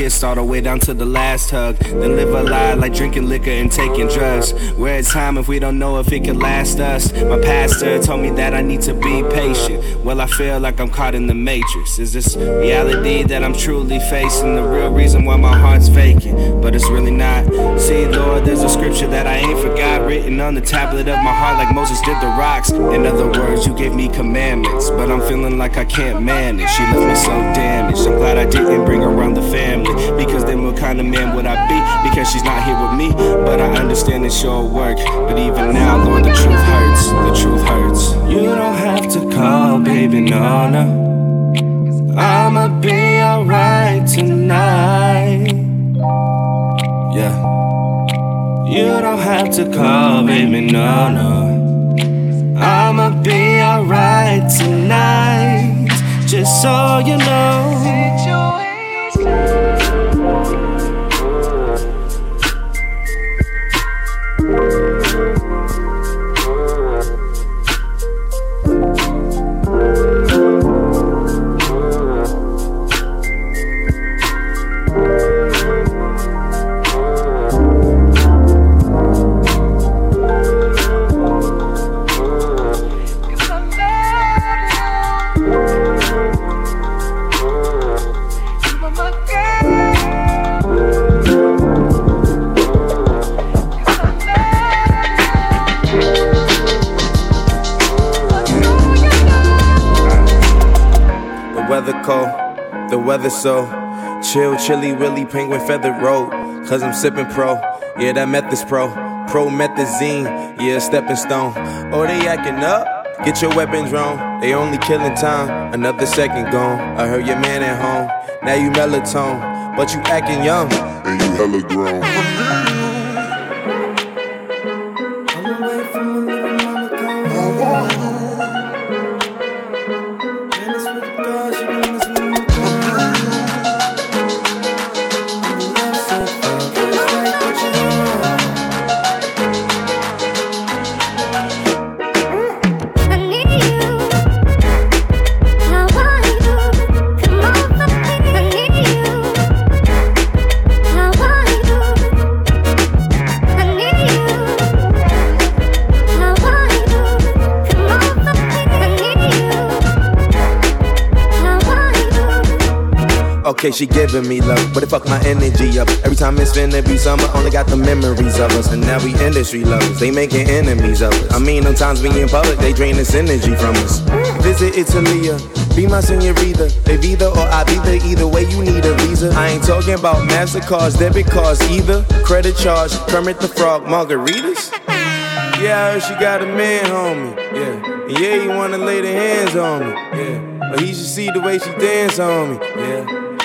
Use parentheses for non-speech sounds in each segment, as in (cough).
all the way down to the last hug. Then live a lie like drinking liquor and taking drugs. Where it's time if we don't know if it can last us. My pastor told me that I need to be patient. Well, I feel like I'm caught in the matrix. Is this reality that I'm truly facing? The real reason why my heart's vacant, but it's really not. See, Lord, there's a scripture that I ain't forgot written on the tablet of my heart like Moses did the rocks. In other words, you gave me commandments, but I'm feeling like I can't manage. She left me so damaged. I'm glad I didn't bring around the family, because then what kind of man would I be? Because she's not here with me, but I understand it's your work. But even now, Lord, the truth hurts. The truth hurts. You don't have to call, baby, no, no. I'ma be alright tonight. Yeah. You don't have to call, baby, no, no. I'ma be alright tonight, just so you know. Willy, penguin feather road. Cause I'm sipping pro, yeah, that meth is pro. Promethazine, yeah, stepping stone. Oh, they acting up? Get your weapons wrong. They only killing time, another second gone. I heard your man at home, now you melatonin, but you acting young. And you hella grown. Okay, she giving me love, but it fuck my energy up. Every time it's finna be summer, only got the memories of us. And now we industry lovers, they making enemies of us. I mean, sometimes we in public, they drain this energy from us. Visit Italia, be my senorita. They either or I be the either way you need a visa. I ain't talking about MasterCards, debit cards either. Credit charge, Kermit the Frog, margaritas. Yeah, I heard she got a man, homie. Yeah, yeah, he wanna lay the hands on me. Yeah, but he should see the way she dance on me. Yeah.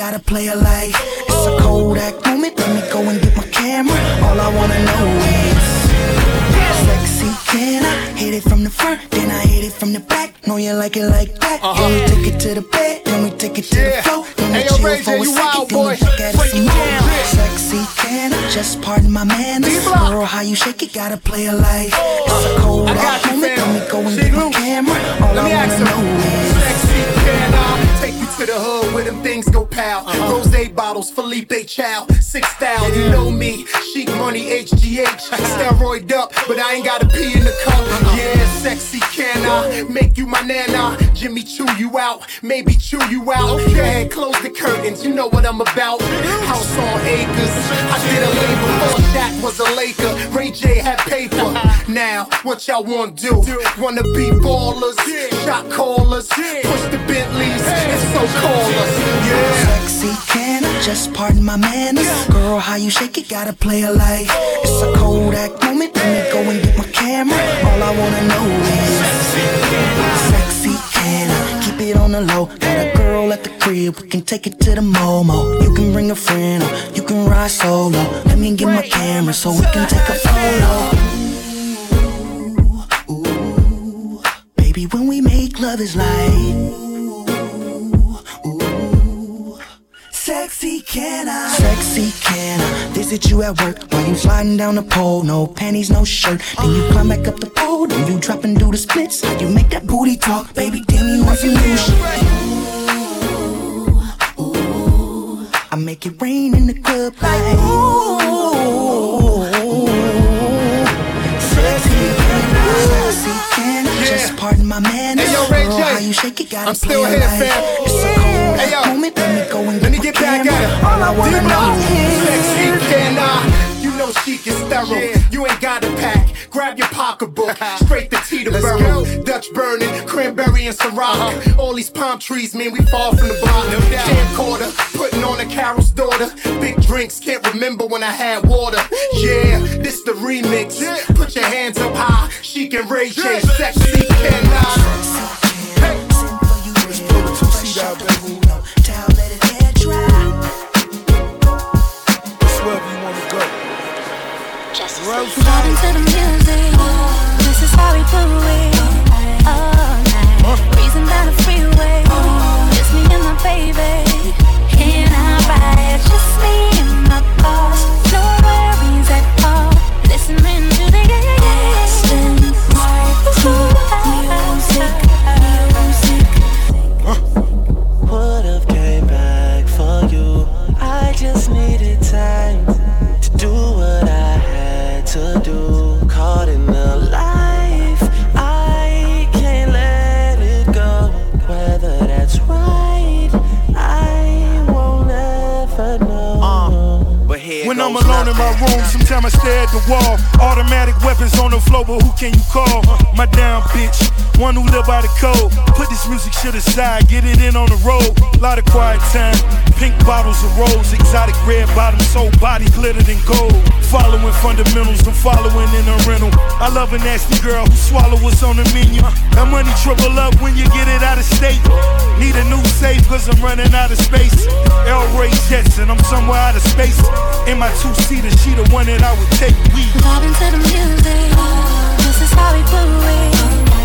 Gotta play a life. It's a Kodak moment. Let me go and get my camera. All I wanna know is sexy can I hit it from the front, then I hit it from the back. Know you like it like that. Then we take it to the bed, then we take it to the float, then we change it. Sexy can I just pardon my manners. Girl? How you shake it? Gotta play a life. It's a cold acumen, then me go and get my camera. All I wanna know is. Sexy, can I take you to the hood where them things go pal? Uh-huh. Rose bottles, Philippe Chow, six style, yeah. you know me. Chic money, HGH, steroid up, but I ain't gotta pee in the cup. Uh-huh. Yeah, sexy, can I make you my nana? Jimmy chew you out, maybe chew you out. Go ahead, close the curtains, you know what I'm about. House on acres, I did a label before Shaq was a Laker. Ray J had paper. Now, what y'all wanna do? Wanna be ballers, shot callers, push the Bentleys, and so callers. Yeah. Sexy, can I just pardon my manners? Girl, how you shake it, gotta play a life. It's a Kodak moment, let me go and get my camera. All I wanna know is sexy, can I keep it on the low? Got a girl at the crib, we can take it to the Momo. You can bring a friend, or you can ride solo. Let me get my camera so we can take a photo. Baby, when we make love is like ooh, Sexy can I? Sexy can I? Visit you at work while you sliding down the pole. No panties, no shirt. Then you climb back up the pole. Then you drop and do the splits. How you make that booty talk Baby, damn you want some new shit ooh, ooh, I make it rain in the club. Like ooh, my manners. Hey, yo, Ray J. How you shake it, gotta I'm still here, like fam. It's a cold Hey, yo. moment. Let me go and Let me get back camera. at it. All I wanna know is Sexy, can I? You know chic is sterile. You ain't got a pack. Grab your pocketbook, (laughs) straight to Teterboro. Dutch burning, cranberry and Ciroc. All these palm trees mean we fall from the block. No doubt. Camcorder, putting on a Carol's daughter. Big drinks, can't remember when I had water. Yeah, this the remix. Put your hands up high. Chic and Ray J, sexy, can I? Hey. Let's pull the two-seat out, baby. Vibing to the music. This is how we do it. All night. The freeway. Me and my baby. Can I ride? Just me alone in my room, sometimes I stare at the wall. Automatic weapons on the floor, but who can you call? My down bitch, one who live by the code. Put this music shit aside, get it in on the road. Lot of quiet time, pink bottles of rose, exotic red bottoms, whole body glittered in gold. Following fundamentals, I'm following in a rental. I love a nasty girl who swallow what's on the menu. That money triple up when you get it out of state. Need a new safe, cause I'm running out of space. L Ray Jets, and I'm somewhere out of space. In my two seater, she the one that I would take. We Vibing to the music. This is how we do it.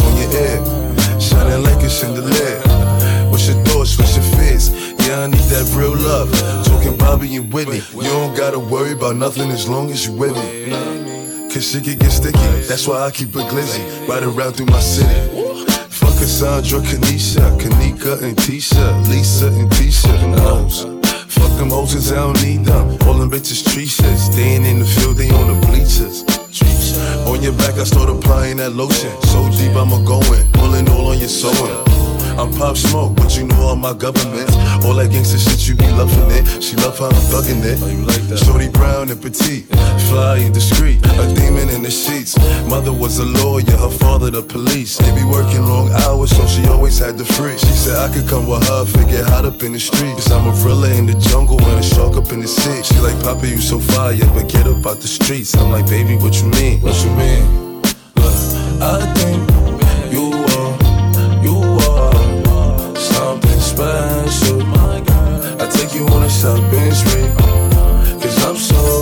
On your ear. Shining like a chandelier. What's your thoughts, what's your fears? Yeah, I need that real love. Talking Bobby and Whitney. You don't gotta worry about nothing as long as you with me. Cause shit can get sticky. That's why I keep a glizzy. Ride around through my city. Fuck Cassandra, Kanisha, Kanika and Tisha, Lisa and Tisha. Knows. Fuck them hoes I don't need them. All them bitches tree. Staying in the field, they on the bleachers. On your back, I start applying that lotion. So deep, I'ma go in. Pulling all on your sewing. I'm Pop Smoke, but you know all my government. All that gangsta shit, you be loving it. She love how I'm thugging it. Oh, you like that? Shorty brown and petite, fly and discreet, a demon in the sheets. Mother was a lawyer, her father the police. They be working long hours, so she always had the free. She said I could come with her, figure hot up in the streets. I'm a gorilla in the jungle and a shark up in the sea. She like, Papa, you so fire, but get up out the streets. I'm like, baby, what you mean? What you mean? Look, I think you are, you are something special. You on a shopping spree, cause I'm so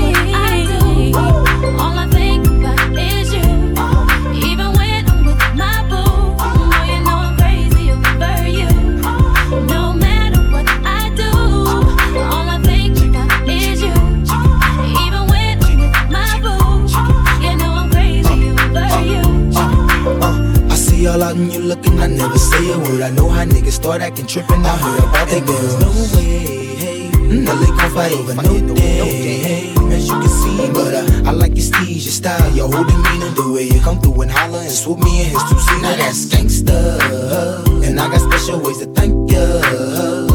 sudden you looking. I never say a word. I know how niggas start acting trippin'. I heard about that girls. No way, hey. Mm-hmm. Now they gon' fight over no day. Hey, as you can see, but uh, I like your steez, your style, your whole demeanor, the way you come through and holler and swoop me in his two seat. Now that's gangsta, uh, and I got special ways to thank ya.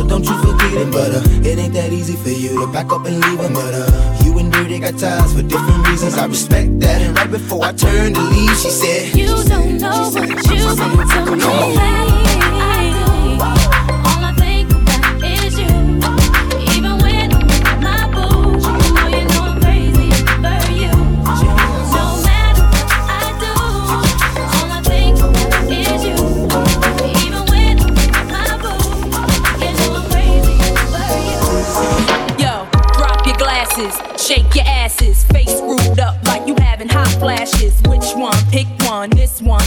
Don't you forget it, but uh, it ain't that easy for you to back up and leave him, but uh, and her, they got ties for different reasons. I respect that. And right before I turned to leave, she said, You don't know what you've done to me. Which one? Pick one. This one.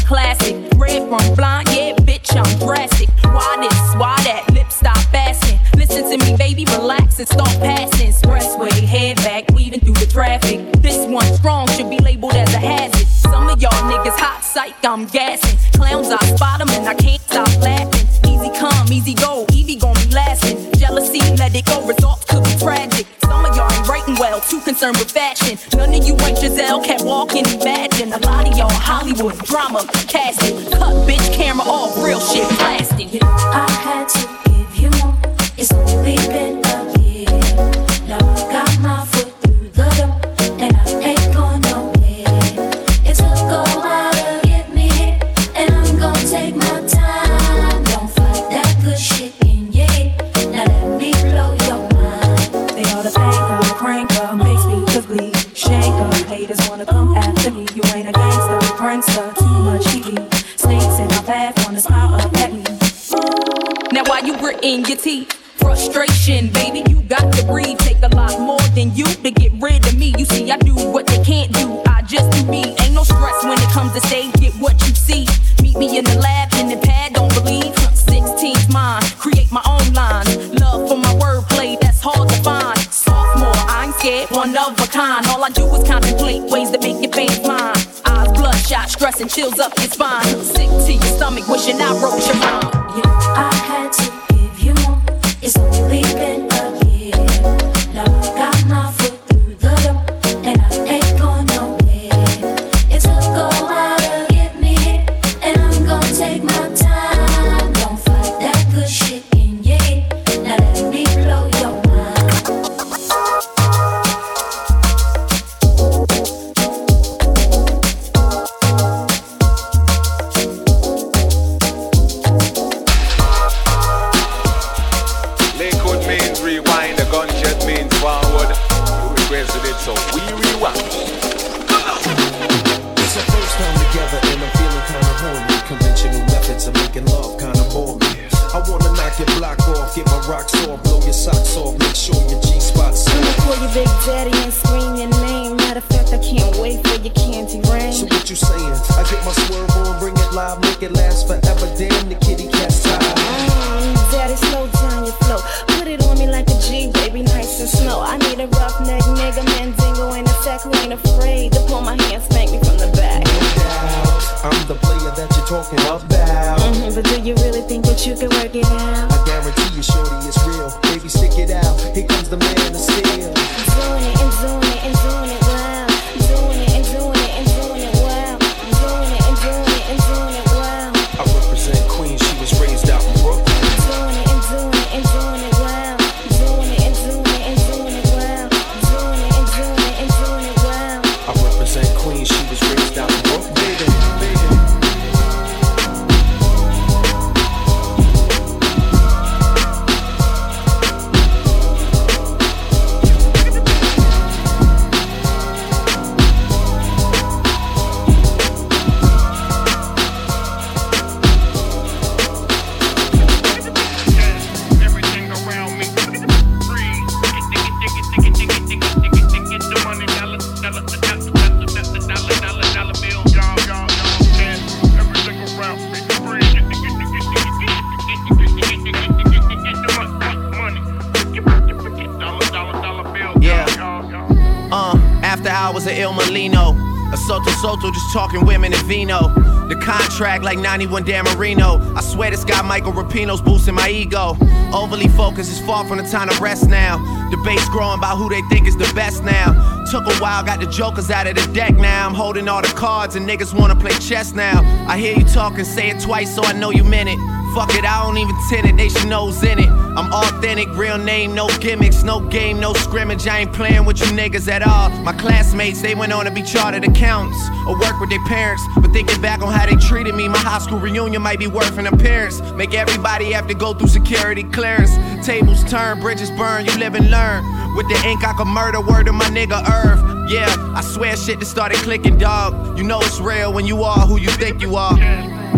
Just talking women and vino. The contract like 91 Dan Marino. I swear this guy Michael Rapino's boosting my ego. Overly focused is far from the time to rest now. Debates growing about who they think is the best now. Took a while, got the jokers out of the deck now. I'm holding all the cards and niggas wanna play chess now. I hear you talking, say it twice so I know you meant it. Fuck it, I don't even tend it, they should know's in it. I'm authentic, real name, no gimmicks, no game, no scrimmage. I ain't playing with you niggas at all. My classmates, they went on to be chartered accountants or work with their parents. But thinking back on how they treated me, my high school reunion might be worth an appearance. Make everybody have to go through security clearance. Tables turn, bridges burn, you live and learn. With the ink, I could murder word of my nigga Irv. Yeah, I swear shit just started clicking, dog. You know it's real when you are who you think you are.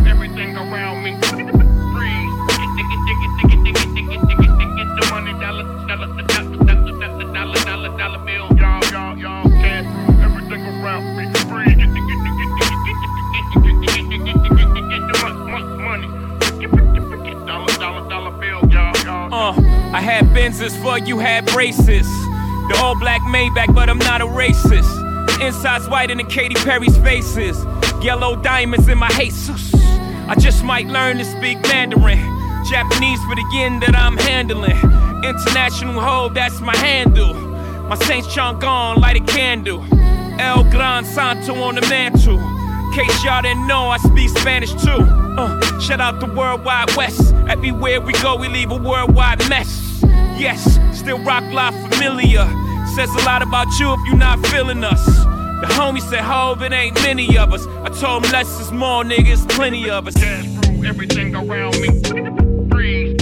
Everything around me. For you had braces. The all black Maybach, but I'm not a racist. Inside's whiter than Katy Perry's faces. Yellow diamonds in my Jesus. I just might learn to speak Mandarin. Japanese for the yen that I'm handling. International hoe, that's my handle. My Saint Chang'an, light a candle. El Gran Santo on the mantle. Case y'all didn't know, I speak Spanish too. Uh, shout out the Worldwide West. Everywhere we go, we leave a worldwide mess. Yes, still rock live familiar. Says a lot about you if you're not feeling us. The homie said, Hove, it ain't many of us. I told him less is more, niggas, plenty of us. Everything around me. Breathe.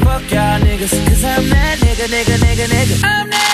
Fuck y'all niggas. Cause I'm that nigga, nigga, nigga, nigga. I'm that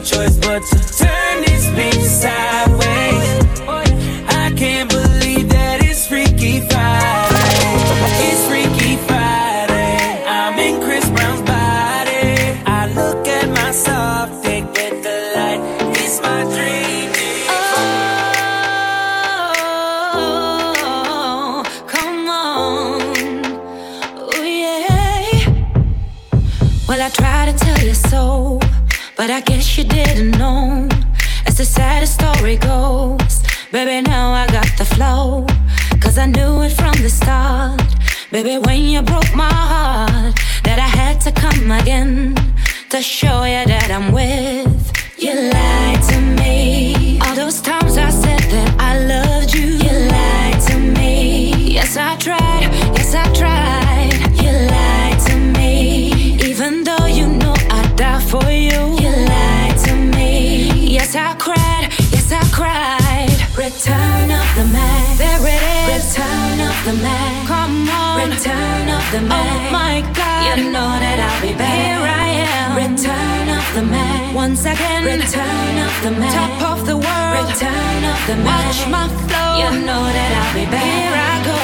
Choice but to turn this bitch sideways. I can't believe that it's Freaky Friday. It's Freaky Friday. I'm in Chris Brown's body. I look at myself, dick with the light. It's my dream. Oh, come on. Oh, yeah. Well, I try to tell you so, but I guess you didn't know. As the saddest story goes, baby, now I got the flow. Cause I knew it from the start. Baby, when you broke my heart, that I had to come again to show you that I'm with. You lied to me. All those times I said that I loved you. You lied to me. Yes, I tried. Yes, I tried. You lied to me. Even though you know I'd die for you. I cried. Yes, I cried. Return of the Mack. There it is. Return of the Mack. Come on. Return of the Mack. Oh my God. You know that I'll be back. Here I am. Return of the Mack. Once again. Return of the Mack. Top of the world. Return of the Mack. Watch my flow. You know that I'll be back. Here I go,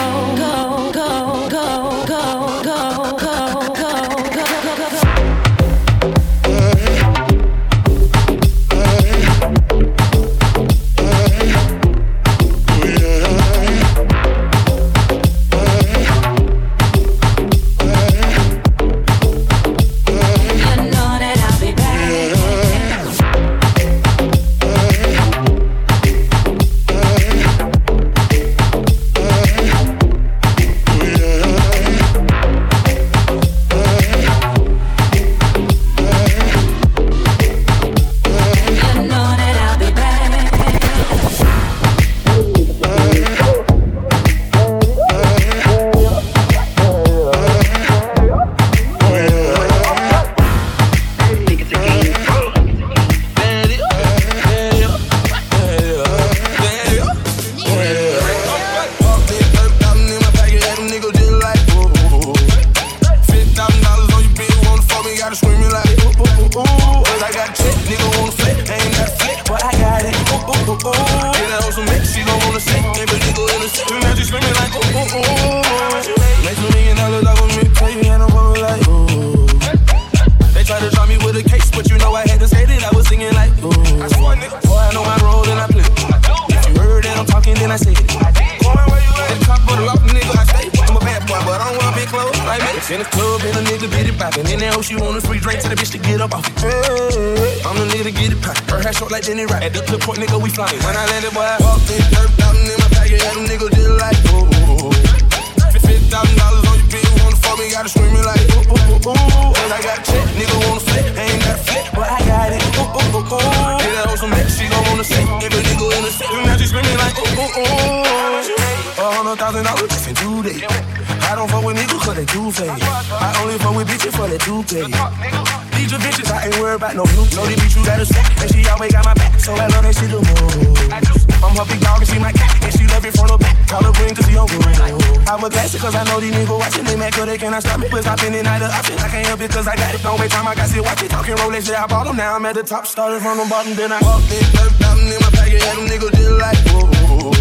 me. Stopping it not an option. I can't help it 'cause I got it. Don't wait time, I got shit. Watch it. Talking Rolex, yeah, I bought them. Now I'm at the top. Started from the bottom, then I walked in. Dirt down in my pocket, had them niggas just like, whoa.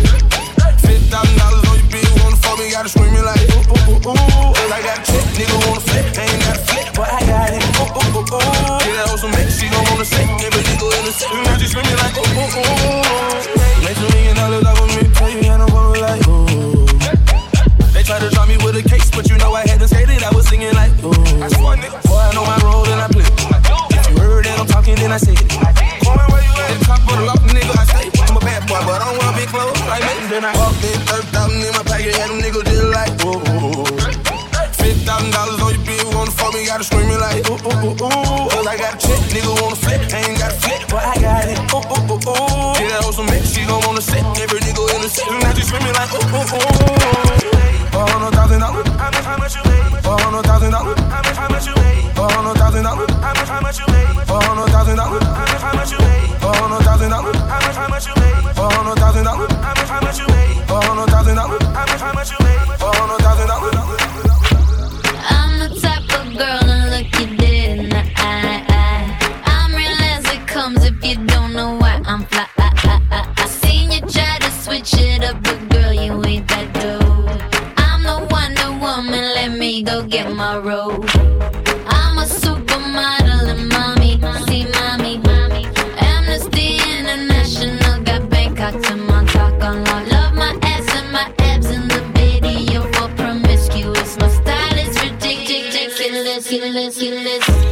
Fifty thousand dollars on your bill, wanna fuck me, gotta scream it like, ooh, ooh, ooh, ooh. Cause I got a check, nigga wanna flip, ain't got a flip, but I got it, ooh, ooh, ooh, ooh. Get that hoe some mix, she gon' wanna sit, every nigga in the set, now she screaming like, ooh, ooh, ooh. ooh, ooh. feeling this, feeling.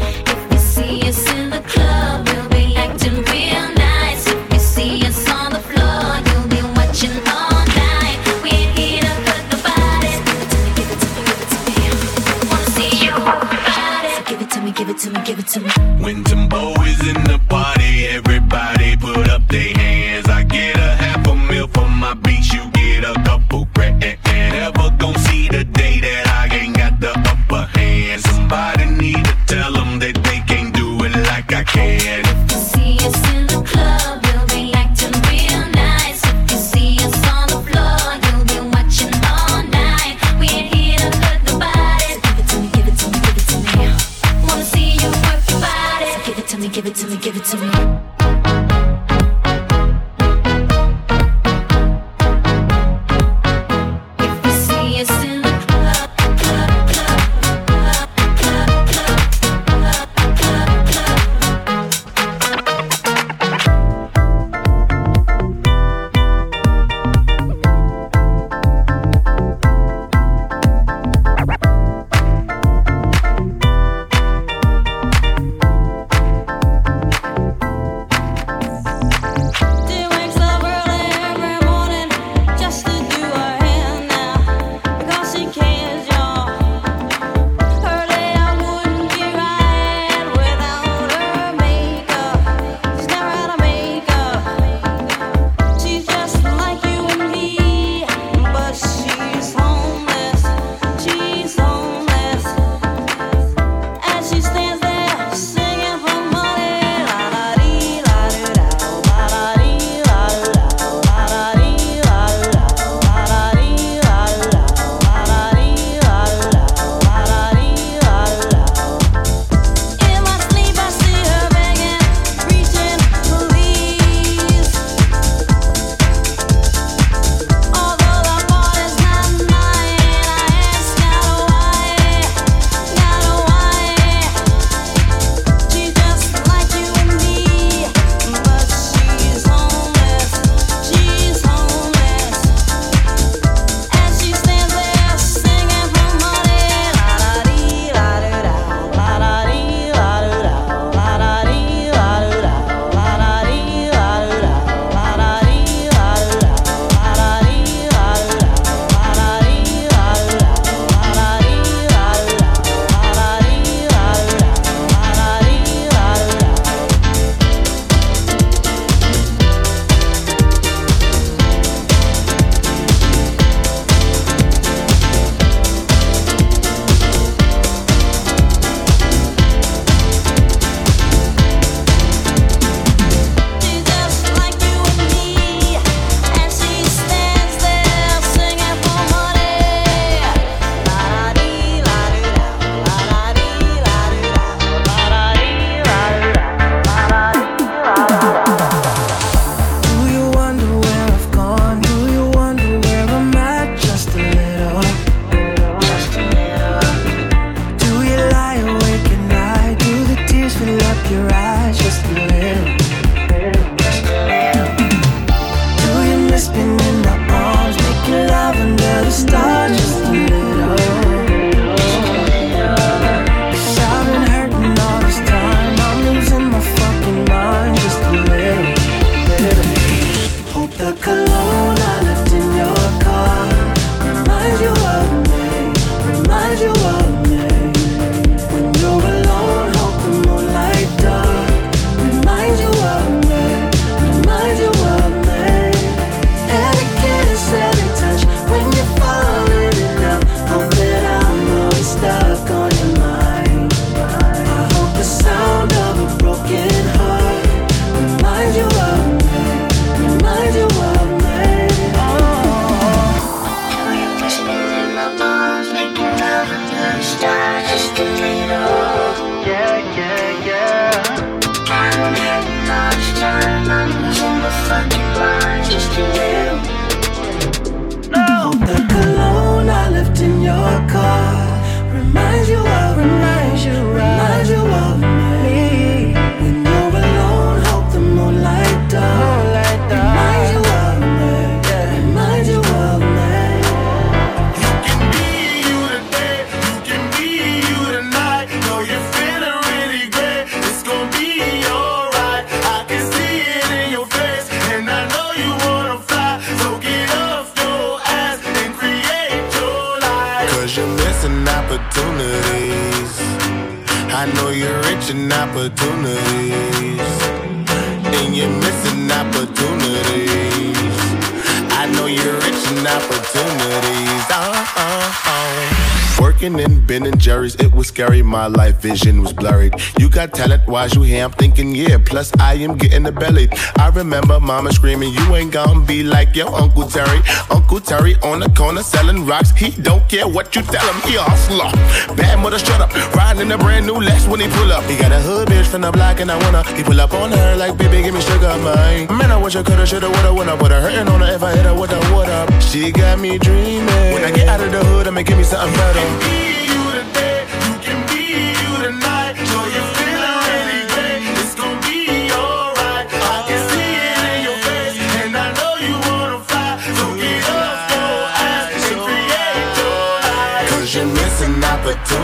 Was scary. My life vision was blurred. You got talent, why's you here? I'm thinking, yeah. Plus, I am getting the belly. I remember mama screaming, You ain't gonna be like your Uncle Terry. Uncle Terry on the corner selling rocks. He don't care what you tell him, he a hustler. Bad mother, shut up. Riding in a brand new Lex when he pull up. He got a hood bitch from the block and I wanna. He pull up on her like, baby, give me sugar, man. Man, I wish I coulda, shoulda, woulda, woulda, woulda. Hurting on her if I hit her with a what up. She got me dreaming. When I get out of the hood, I'ma give me something better.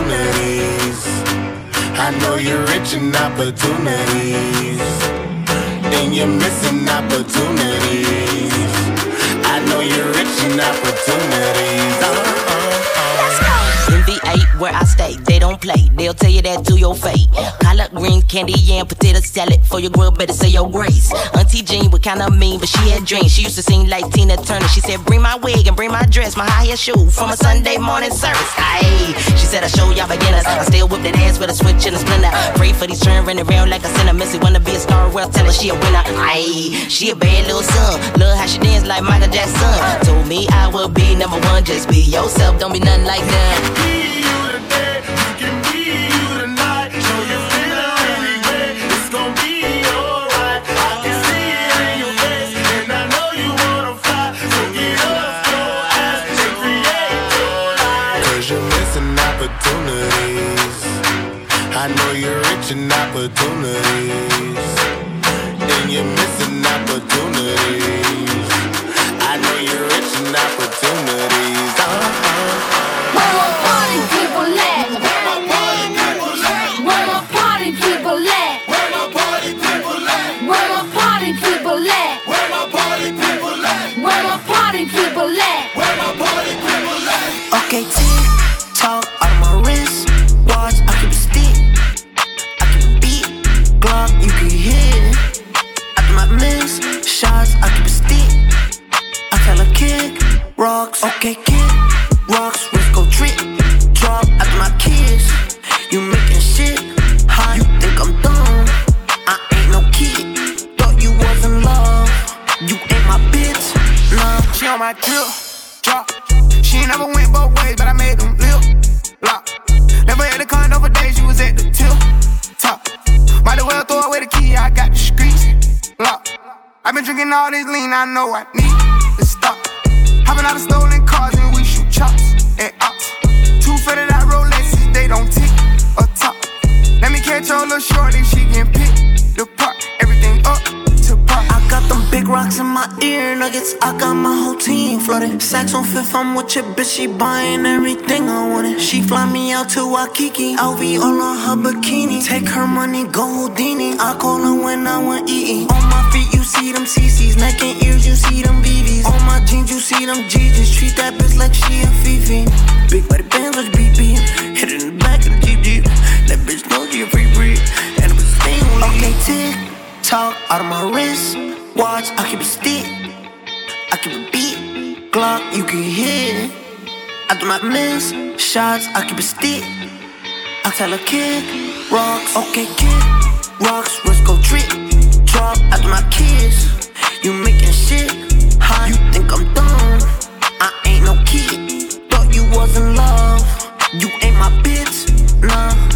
Opportunities. I know you're rich in opportunities. And you're missing opportunities. I know you're rich in opportunities. NBA, where I stay, they don't play. They'll tell you that to your face. Collard green, candy, and potato salad. For your grub, better say your grace. Auntie Jean was kinda mean, but she had dreams. She used to sing like Tina Turner. She said, Bring my wig and bring my dress, my high heel shoe from a Sunday morning service. Aye, she said, I show y'all beginners. I still whip that ass with a switch and a splendor. Pray for these turn running around like a sinner. Missy wanna be a star, well, tell her she a winner. Aye, she a bad little son. Love how she dance like Michael Jackson. Told me I would be number one. Just be yourself, don't be nothing like them. an opportunity. Drinking all this lean, I know I need to stop. Hopping out of stolen cars and we shoot chops and ops. Two fitted out Rolexes, they don't tick or top. Let me catch your little shorty, my ear nuggets. I got my whole team flooded. Saks on fifth, I'm with your bitch. She buying everything I wanted. She fly me out to Waikiki. LV all on her bikini. Take her money, go Houdini. I call her when I want eating. On my feet, you see them CCs. Neck and ears, you see them BBs. On my jeans, you see them GGs. Treat that bitch like she a Fifi. Big body bands like BB. Hit it in the back of the Jeep Jeep. That bitch know she a free breed. And it was staying Okay, tick talk out of my wrist. Watch, I keep a stick. I keep a beat. Glock, you can hear I do my miss shots, I keep a stick. I tell her kid, rocks. Okay, kid, rocks. Risk go trip. Drop after my kiss. You making shit hot. You think I'm dumb? I ain't no kid. Thought you was in love. You ain't my bitch. Nah.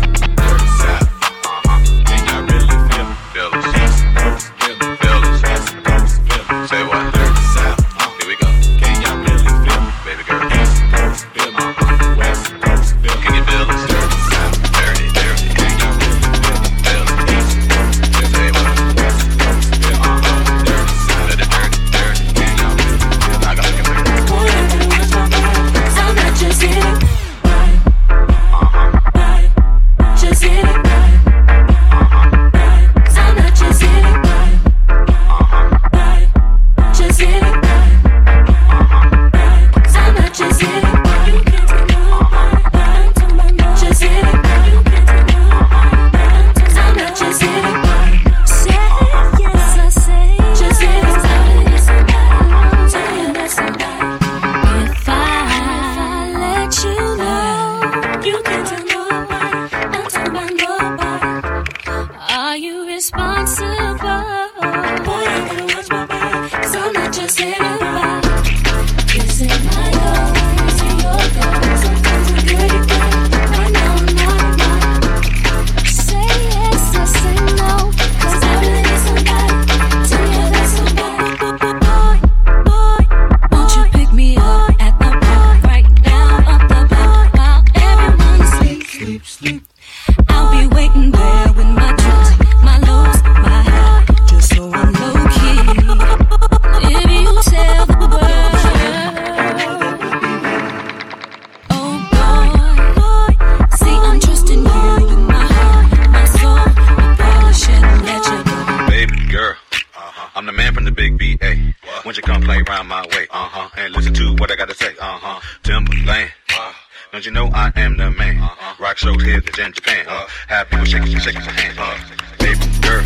six, uh, baby girl,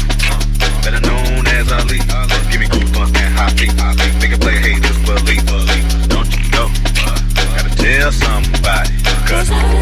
better known as Ali. Give me and hot feet. Make it play. Don't you? Gotta tell somebody. Cause, uh,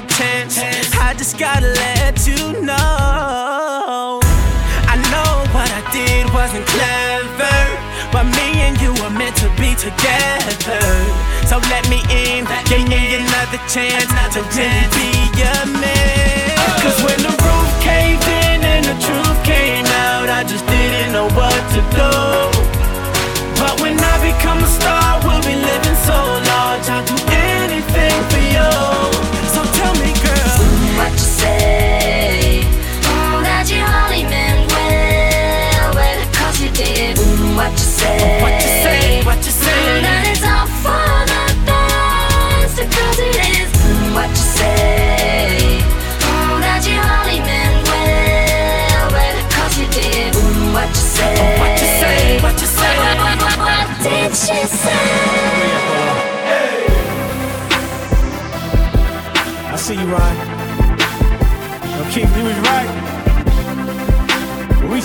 one. I just gotta let you know. I know what I did wasn't clever, but me and you were meant to be together. So let me in, let give me in. another chance another to chance. really be your man. Cause when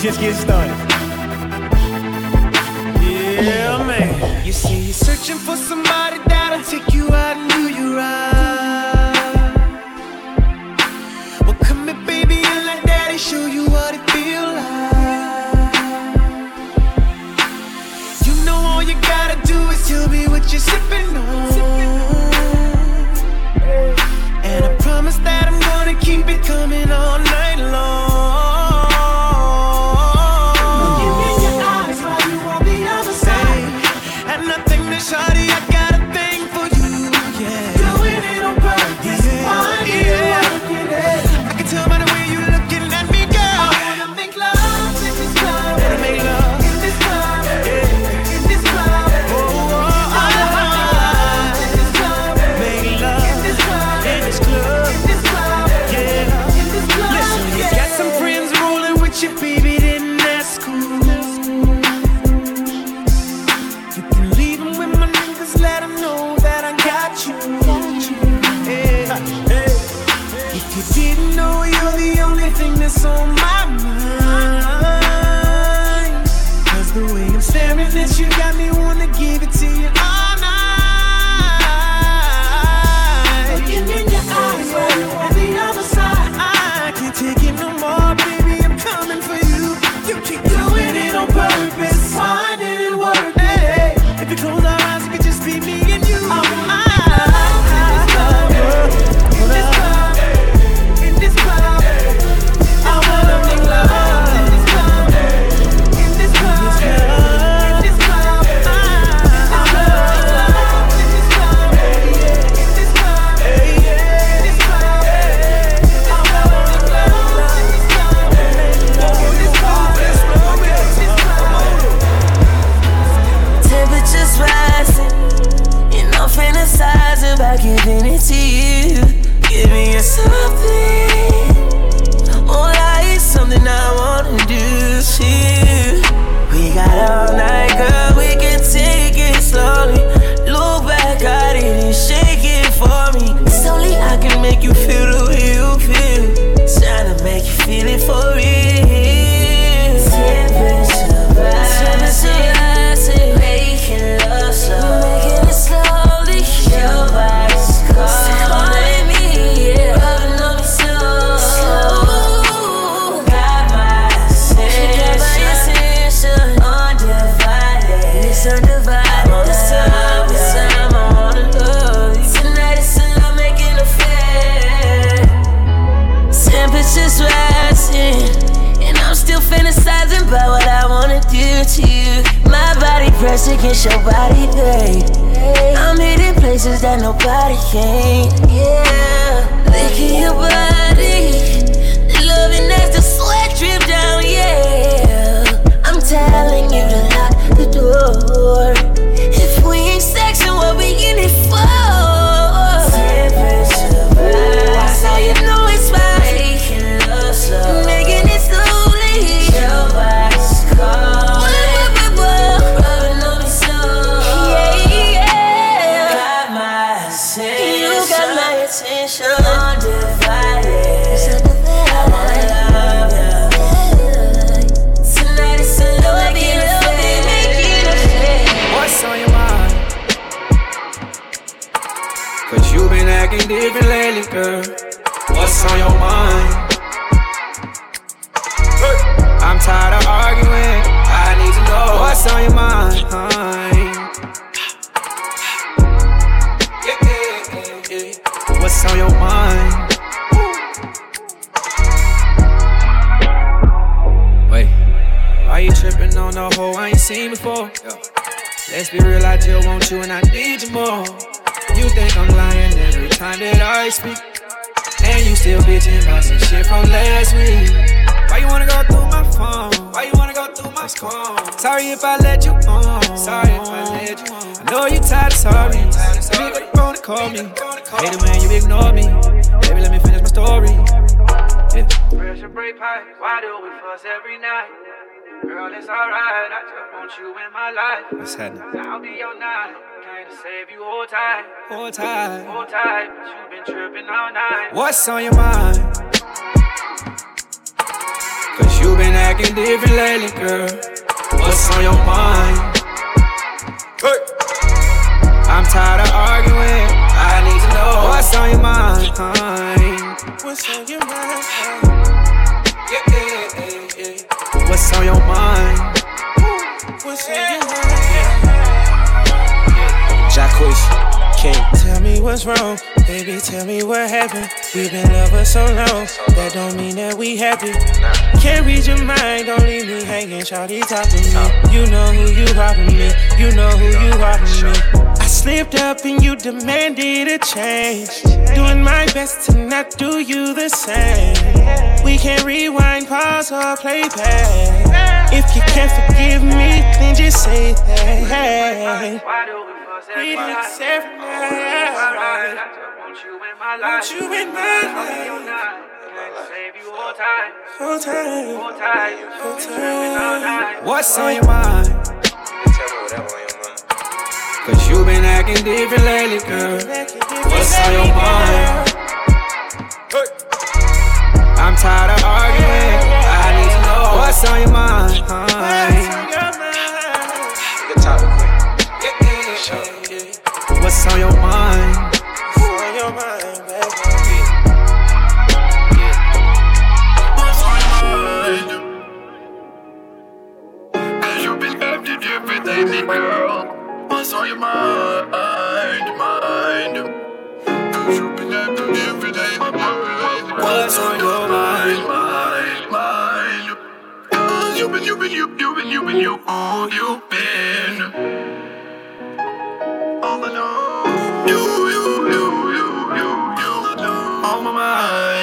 just get started. Yeah, man. You see, you're searching for somebody that'll take you out and do you right. Well, come here, baby, and let daddy show you up. Pressed against your body, babe. I'm hitting places that nobody can. Yeah, licking your body, loving as the sweat drip down. Yeah, I'm telling you to lock the door. If we ain't sexing, what we in it for? Been different lately, girl. What's on your mind? I'm tired of arguing. I need to know what's on your mind. Yeah, yeah, yeah, yeah. What's on your mind? Wait, why you tripping on the hoe I ain't seen before? Let's be real, I just want you and I need you more. You think I'm lying every time that I speak. And you still bitching about some shit from last week. Why you wanna go through my phone? Why you wanna go through my phone? Sorry if I let you on. Sorry if I let you on. I know you tired of sorry. Baby, but you wanna call me. Hate it when you ignore me. Baby, let me finish my story. Yeah. Pressure break pipe, why do we fuss every night? Girl, it's alright, I just want you in my life. What's happening? I'll be your night, came to save you all time. Hold tight. Hold tight, you've been tripping all night. What's on your mind? Cause you've been acting different lately, girl. What's on your mind? Hey. I'm tired of arguing. I need to know what's on your mind. What's on your mind? Yeah, yeah, yeah, yeah. What's on your mind? What's on your mind? Jacquees, King. Tell me what's wrong, baby. Tell me what happened. We've been lovers so long, that don't mean that we happy. Can't read your mind, don't leave me hanging. Shawty talk to me. You know who you robbing me. You know who you robbing me. I slipped up and you demanded a change. Doing my best to not do you the same. We can rewind, pause, or play back. If you can't forgive me, then just say that. Why do we fuss every We night? fix every night. Alright, I just want you in my life. Want you in my I'll be your life. night, came to save you all time. Hold tight. Hold tight, but you've been tripping all night. What's on your mind? Cause you been acting different lately, girl. What's on your mind? I'm tired of arguing. I need to know what's on your mind. baby girl. What's on your mind, mind? Drooping that booty every day, every day. What's on your mind, mind, mind? Cause you been, you been, you, you been, you been, you, oh, you been. All alone. You, you, you, you, you, you, on my mind.